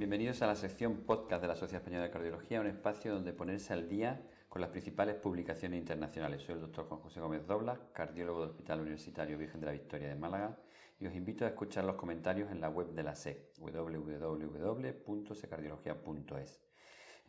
Bienvenidos a la sección podcast de la Sociedad Española de Cardiología, un espacio donde ponerse al día con las principales publicaciones internacionales. Soy el doctor Juan José Gómez Doblas, cardiólogo del Hospital Universitario Virgen de la Victoria de Málaga, y os invito a escuchar los comentarios en la web de la SEC, www.secardiología.es.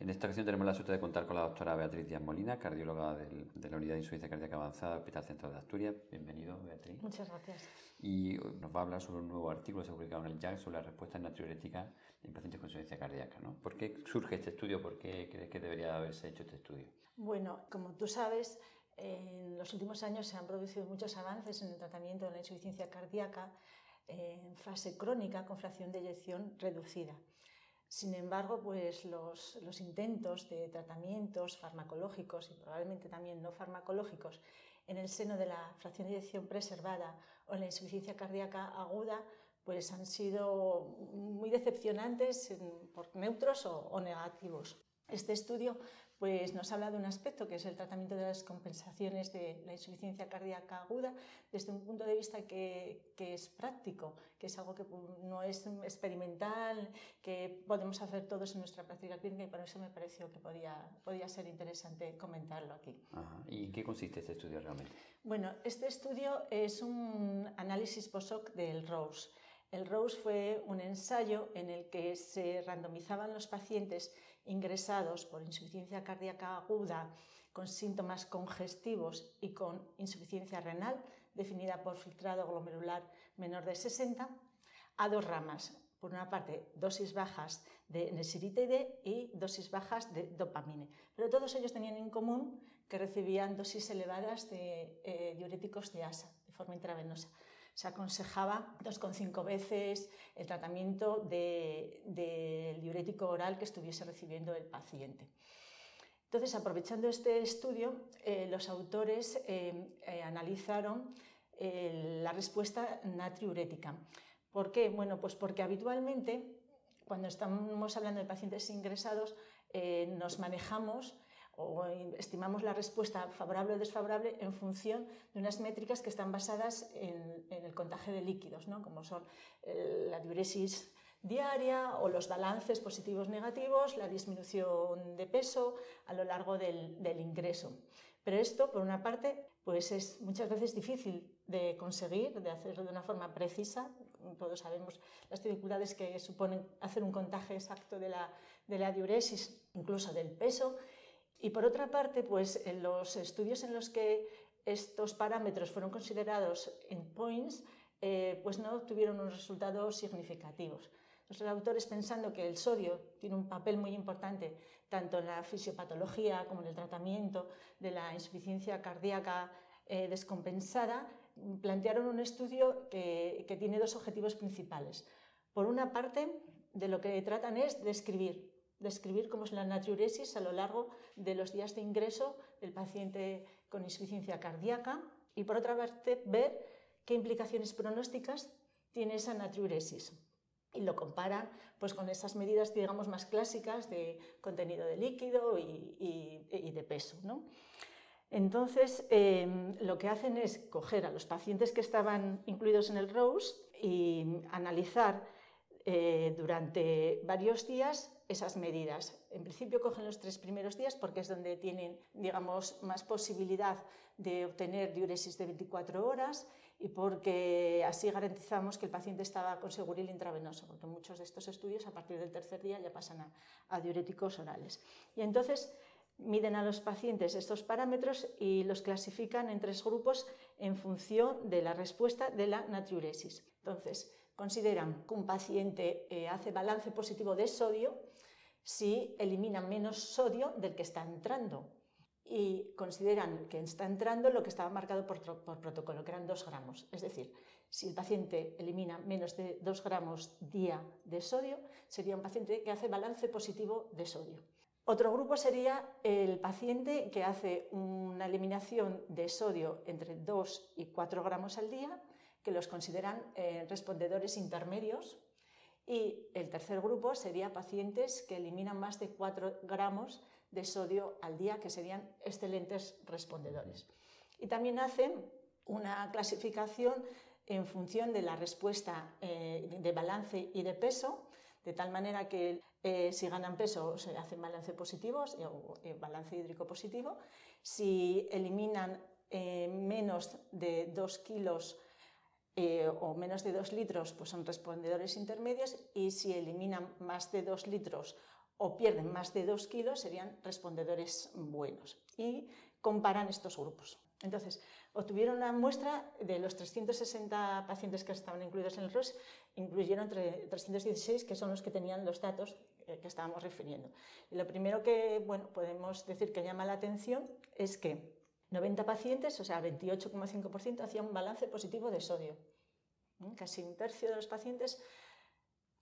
En esta ocasión tenemos la suerte de contar con la doctora Beatriz Díaz Molina, cardióloga de la Unidad de Insuficiencia Cardíaca Avanzada Hospital Central de Asturias. Bienvenido, Beatriz. Muchas gracias. Y nos va a hablar sobre un nuevo artículo que se ha publicado en el JAG sobre la respuesta natriurética en pacientes con insuficiencia cardíaca. ¿no? ¿Por qué surge este estudio? ¿Por qué crees que debería haberse hecho este estudio? Bueno, como tú sabes, en los últimos años se han producido muchos avances en el tratamiento de la insuficiencia cardíaca en fase crónica con fracción de eyección reducida. Sin embargo, pues los, intentos de tratamientos farmacológicos y probablemente también no farmacológicos en el seno de la fracción de eyección preservada o la insuficiencia cardíaca aguda pues han sido muy decepcionantes neutros o negativos. Este estudio pues, nos habla de un aspecto que es el tratamiento de las compensaciones de la insuficiencia cardíaca aguda desde un punto de vista que, es práctico, que es algo que no es experimental, que podemos hacer todos en nuestra práctica clínica y por eso me pareció que podía, podía ser interesante comentarlo aquí. ¿Y qué consiste este estudio realmente? Bueno, este estudio es un análisis post-hoc del ROSE. El ROSE fue un ensayo en el que se randomizaban los pacientes ingresados por insuficiencia cardíaca aguda con síntomas congestivos y con insuficiencia renal, definida por filtrado glomerular menor de 60, a dos ramas. Por una parte, dosis bajas de nesiriteide y dosis bajas de dopamine. Pero todos ellos tenían en común que recibían dosis elevadas de eh, diuréticos de ASA de forma intravenosa se aconsejaba 2,5 veces el tratamiento del diurético oral que estuviese recibiendo el paciente. Entonces, aprovechando este estudio, eh, los autores eh, eh, analizaron la respuesta natriurética. ¿Por qué? Bueno, pues porque habitualmente, cuando estamos hablando de pacientes ingresados, nos manejamos o estimamos la respuesta favorable o desfavorable en función de unas métricas que están basadas en, el contagio de líquidos, ¿no? como son eh, la diuresis diaria o los balances positivos negativos, la disminución de peso a lo largo del, ingreso. Pero esto, por una parte, pues es muchas veces difícil de conseguir, de hacerlo de una forma precisa. Todos sabemos las dificultades que suponen hacer un contagio exacto de la, de la diuresis, incluso del peso. Y por otra parte, pues en los estudios en los que estos parámetros fueron considerados endpoints, eh, pues no tuvieron unos resultados significativos. Los autores, pensando que el sodio tiene un papel muy importante tanto en la fisiopatología como en el tratamiento de la insuficiencia cardíaca eh, descompensada, plantearon un estudio que, que tiene dos objetivos principales. Por una parte, de lo que tratan es describir describir cómo es la natriuresis a lo largo de los días de ingreso del paciente con insuficiencia cardíaca y por otra parte ver qué implicaciones pronósticas tiene esa natriuresis y lo comparan pues, con esas medidas digamos más clásicas de contenido de líquido y, de peso. Entonces, em, lo que hacen es coger a los pacientes que estaban incluidos en el ROSE y analizar eh, durante varios días esas medidas. En principio cogen los tres primeros días porque es donde tienen, digamos, más posibilidad de obtener diuresis de 24 horas y porque así garantizamos que el paciente estaba con seguril intravenoso, porque muchos de estos estudios a partir del tercer día ya pasan a, diuréticos orales. Y entonces miden a los pacientes estos parámetros y los clasifican en tres grupos en función de la respuesta de la natriuresis. Entonces, consideran que un paciente eh, hace balance positivo de sodio si elimina menos sodio del que está entrando. Y consideran que está entrando lo que estaba marcado por, por protocolo, que eran 2 gramos. Es decir, si el paciente elimina menos de 2 gramos día de sodio, sería un paciente que hace balance positivo de sodio. Otro grupo sería el paciente que hace una eliminación de sodio entre 2 y 4 gramos al día, que los consideran eh, respondedores intermedios. Y el tercer grupo sería pacientes que eliminan más de 4 gramos de sodio al día, que serían excelentes respondedores. Y también hacen una clasificación en función de la respuesta eh, de balance y de peso de tal manera que eh, si ganan peso se hacen balance positivo o balance hídrico positivo, si eliminan menos de 2 kilos o menos de 2 litros, pues son respondedores intermedios y si eliminan más de 2 litros o pierden más de 2 kilos serían respondedores buenos. Y comparan estos grupos. Entonces, obtuvieron una muestra de los 360 pacientes que estaban incluidos en el ROS, incluyeron 316 que son los que tenían los datos eh, que estábamos refiriendo. Y lo primero que bueno, podemos decir que llama la atención es que 90 pacientes, o sea, 28,5%, hacían un balance positivo de sodio. ¿Mm? Casi un tercio de los pacientes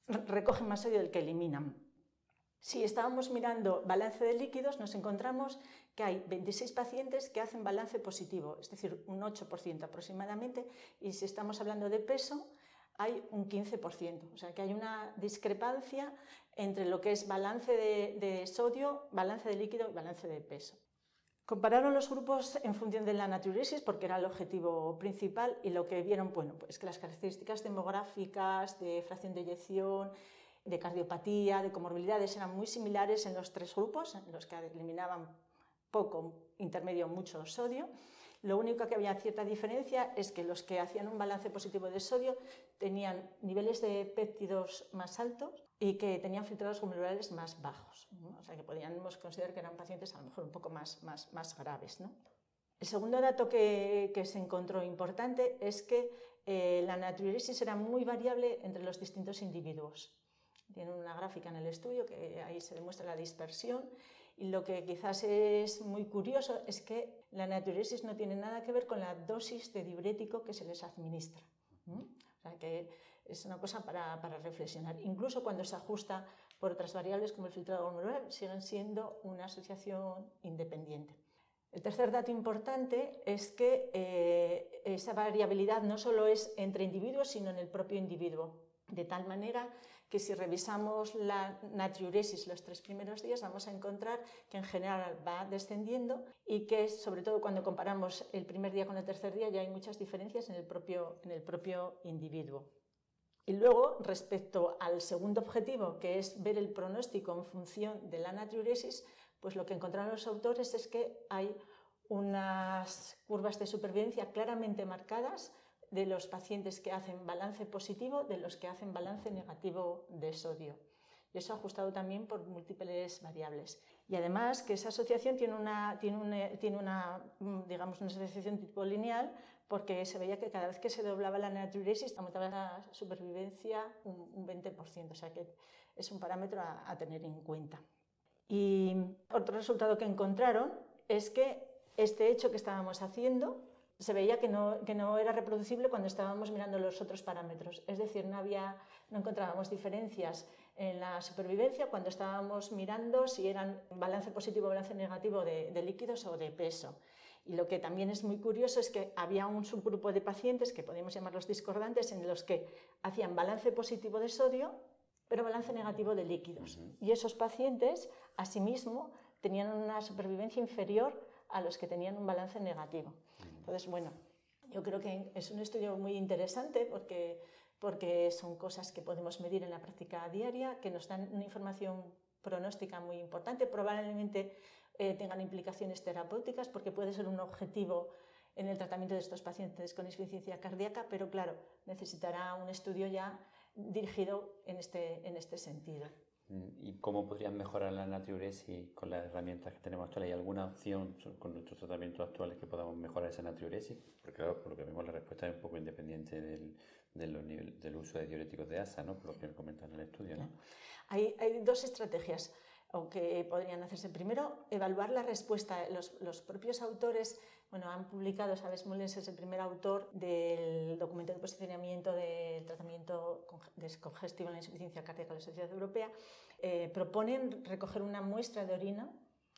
recogen más sodio del que eliminan. Si estábamos mirando balance de líquidos, nos encontramos que hay 26 pacientes que hacen balance positivo, es decir, un 8% aproximadamente, y si estamos hablando de peso, hay un 15%. O sea que hay una discrepancia entre lo que es balance de, sodio, balance de líquido y balance de peso. Compararon los grupos en función de la natriuresis porque era el objetivo principal y lo que vieron, bueno, pues que las características demográficas, de fracción de eyección, de cardiopatía, de comorbilidades eran muy similares en los tres grupos, en los que eliminaban poco, intermedio, mucho sodio. Lo único que había cierta diferencia es que los que hacían un balance positivo de sodio tenían niveles de péptidos más altos y que tenían filtrados glomerulares más bajos. O sea que podríamos considerar que eran pacientes a lo mejor un poco más, más, más graves. ¿no? El segundo dato que, que, se encontró importante es que eh, la natriuresis era muy variable entre los distintos individuos. Tienen una gráfica en el estudio que ahí se demuestra la dispersión y lo que quizás es muy curioso es que la natriuresis no tiene nada que ver con la dosis de diurético que se les administra. O sea que es una cosa para, reflexionar. Incluso cuando se ajusta por otras variables como el filtrado glomerular, siguen siendo una asociación independiente. El tercer dato importante es que eh, esa variabilidad no solo es entre individuos, sino en el propio individuo, de tal manera que si revisamos la natriuresis los tres primeros días vamos a encontrar que en general va descendiendo y que sobre todo cuando comparamos el primer día con el tercer día ya hay muchas diferencias en el propio, en el propio individuo. Y luego, respecto al segundo objetivo, que es ver el pronóstico en función de la natriuresis, pues lo que encontraron los autores es que hay unas curvas de supervivencia claramente marcadas de los pacientes que hacen balance positivo de los que hacen balance negativo de sodio. Y eso ajustado también por múltiples variables. Y además que esa asociación tiene una, tiene una, tiene una, mm, digamos, una asociación tipo lineal porque se veía que cada vez que se doblaba la natriuresis aumentaba la supervivencia un, 20%, o sea que es un parámetro a, a tener en cuenta. Y otro resultado que encontraron es que este hecho que estábamos haciendo se veía que no, que no, era reproducible cuando estábamos mirando los otros parámetros. Es decir, no, había, no encontrábamos diferencias en la supervivencia cuando estábamos mirando si eran balance positivo o balance negativo de, de, líquidos o de peso. Y lo que también es muy curioso es que había un subgrupo de pacientes, que podemos llamarlos discordantes, en los que hacían balance positivo de sodio, pero balance negativo de líquidos. Y esos pacientes, asimismo, tenían una supervivencia inferior a los que tenían un balance negativo. Entonces, bueno, yo creo que es un estudio muy interesante porque, porque son cosas que podemos medir en la práctica diaria, que nos dan una información pronóstica muy importante, probablemente eh, tengan implicaciones terapéuticas porque puede ser un objetivo en el tratamiento de estos pacientes con insuficiencia cardíaca, pero claro, necesitará un estudio ya dirigido en este, en este sentido. Mm, ¿Y cómo podrían mejorar la natriuresis con las herramientas que tenemos actuales? ¿Hay alguna opción con nuestros tratamientos actuales que podamos mejorar esa natriuresis? Porque claro, por lo que vemos la respuesta es un poco independiente del, del, del uso de diuréticos de ASA, ¿no? por lo que comentan en el estudio. ¿no? Hay, hay dos estrategias que podrían hacerse. Primero, evaluar la respuesta. Los, los propios autores bueno, han publicado, Sabes Mullens es el primer autor del documento de posicionamiento del tratamiento descongestivo en la insuficiencia cardíaca de la Sociedad Europea. Eh, proponen recoger una muestra de orina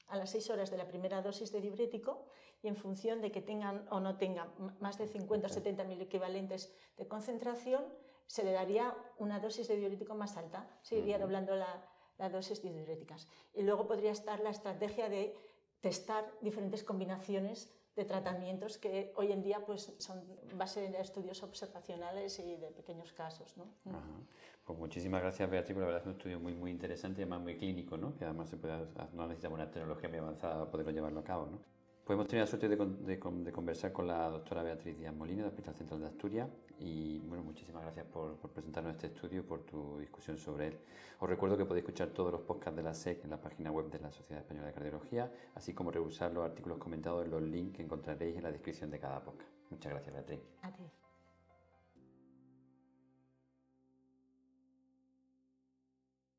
a las 6 horas de la primera dosis de diurético y en función de que tengan o no tengan más de 50 o 70 mil equivalentes de concentración, se le daría una dosis de diurético más alta, se iría doblando la, la dosis diuréticas. Y luego podría estar la estrategia de testar diferentes combinaciones de tratamientos que hoy en día pues, son base de estudios observacionales y de pequeños casos. ¿no? Pues muchísimas gracias Beatriz, la verdad es un estudio muy, muy interesante y además muy clínico, ¿no? que además se puede, no necesitamos una tecnología muy avanzada para poderlo llevarlo a cabo. ¿no? Pues hemos tenido la suerte de, de, conversar con la doctora Beatriz Díaz Molina del Hospital Central de Asturias y bueno, muchísimas gracias por, presentarnos este estudio por tu discusión sobre él. Os recuerdo que podéis escuchar todos los podcasts de la SEC en la página web de la Sociedad Española de Cardiología, así como revisar los artículos comentados en los links que encontraréis en la descripción de cada podcast. Muchas gracias, Beatriz. A